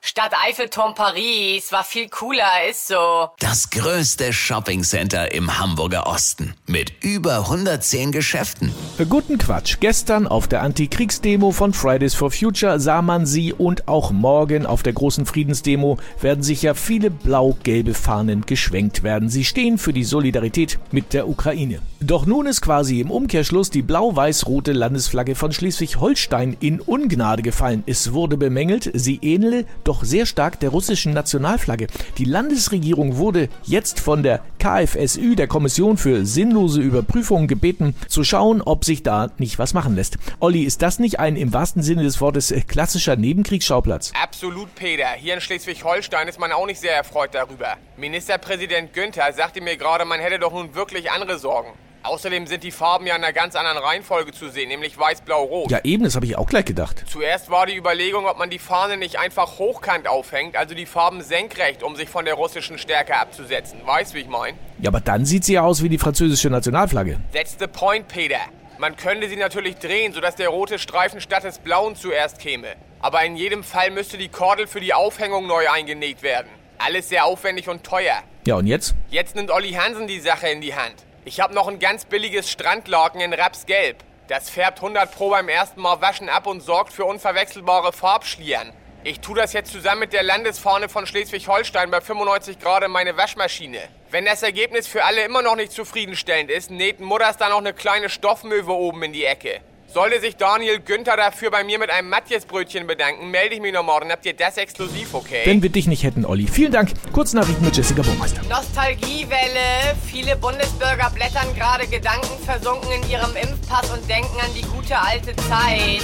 Stadt Eiffelturm Paris war viel cooler, ist so. Das größte Shoppingcenter im Hamburger Osten mit über 110 Geschäften. Guten Quatsch. Gestern auf der Antikriegsdemo von Fridays for Future sah man sie und auch morgen auf der großen Friedensdemo werden sicher viele blau-gelbe Fahnen geschwenkt werden. Sie stehen für die Solidarität mit der Ukraine. Doch nun ist quasi im Umkehrschluss die blau-weiß-rote Landesflagge von Schleswig-Holstein in Ungnade gefallen. Es wurde bemängelt, sie ähnele doch sehr stark der russischen Nationalflagge. Die Landesregierung wurde jetzt von der KFSÜ, der Kommission für sinnlose Überprüfungen, gebeten, zu schauen, ob sich da nicht was machen lässt. Olli, ist das nicht ein im wahrsten Sinne des Wortes klassischer Nebenkriegsschauplatz? Absolut, Peter. Hier in Schleswig-Holstein ist man auch nicht sehr erfreut darüber. Ministerpräsident Günther sagte mir gerade, man hätte doch nun wirklich andere Sorgen. Außerdem sind die Farben ja in einer ganz anderen Reihenfolge zu sehen, nämlich weiß, blau, rot. Ja, eben, das habe ich auch gleich gedacht. Zuerst war die Überlegung, ob man die Fahne nicht einfach hochkant aufhängt, also die Farben senkrecht, um sich von der russischen Stärke abzusetzen. Weißt, wie ich mein? Ja, aber dann sieht sie ja aus wie die französische Nationalflagge. That's the point, Peter. Man könnte sie natürlich drehen, sodass der rote Streifen statt des blauen zuerst käme. Aber in jedem Fall müsste die Kordel für die Aufhängung neu eingenäht werden. Alles sehr aufwendig und teuer. Ja, und jetzt? Jetzt nimmt Olli Hansen die Sache in die Hand. Ich habe noch ein ganz billiges Strandlaken in Rapsgelb. Das färbt 100 Pro beim ersten Mal waschen ab und sorgt für unverwechselbare Farbschlieren. Ich tue das jetzt zusammen mit der Landesfahne von Schleswig-Holstein bei 95 Grad in meine Waschmaschine. Wenn das Ergebnis für alle immer noch nicht zufriedenstellend ist, näht Mutters da noch eine kleine Stoffmöwe oben in die Ecke. Sollte sich Daniel Günther dafür bei mir mit einem Matjesbrötchen bedanken, melde ich mich noch morgen. Habt ihr das exklusiv, okay? Wenn wir dich nicht hätten, Olli. Vielen Dank. Kurznachrichten mit Jessica Burmeister. Nostalgiewelle. Viele Bundesbürger blättern gerade gedankenversunken in ihrem Impfpass und denken an die gute alte Zeit.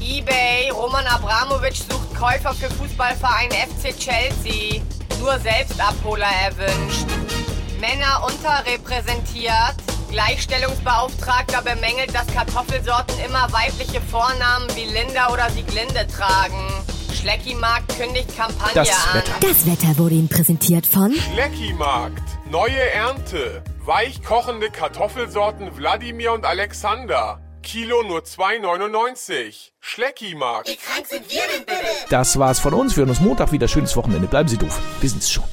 Ebay. Roman Abramowitsch sucht Käufer für Fußballverein FC Chelsea. Nur Selbstabholer erwünscht. Männer unterrepräsentiert. Gleichstellungsbeauftragter bemängelt, dass Kartoffelsorten immer weibliche Vornamen wie Linda oder Sieglinde tragen. Schleckimarkt kündigt Kampagne Das an. Wetter. Das Wetter wurde Ihnen präsentiert von Schleckimarkt. Neue Ernte. Weich kochende Kartoffelsorten Wladimir und Alexander. Kilo nur 2,99. Schleckimarkt. Das war's von uns. Wir hören uns Montag wieder. Schönes Wochenende. Bleiben Sie doof. Wir sind's schon.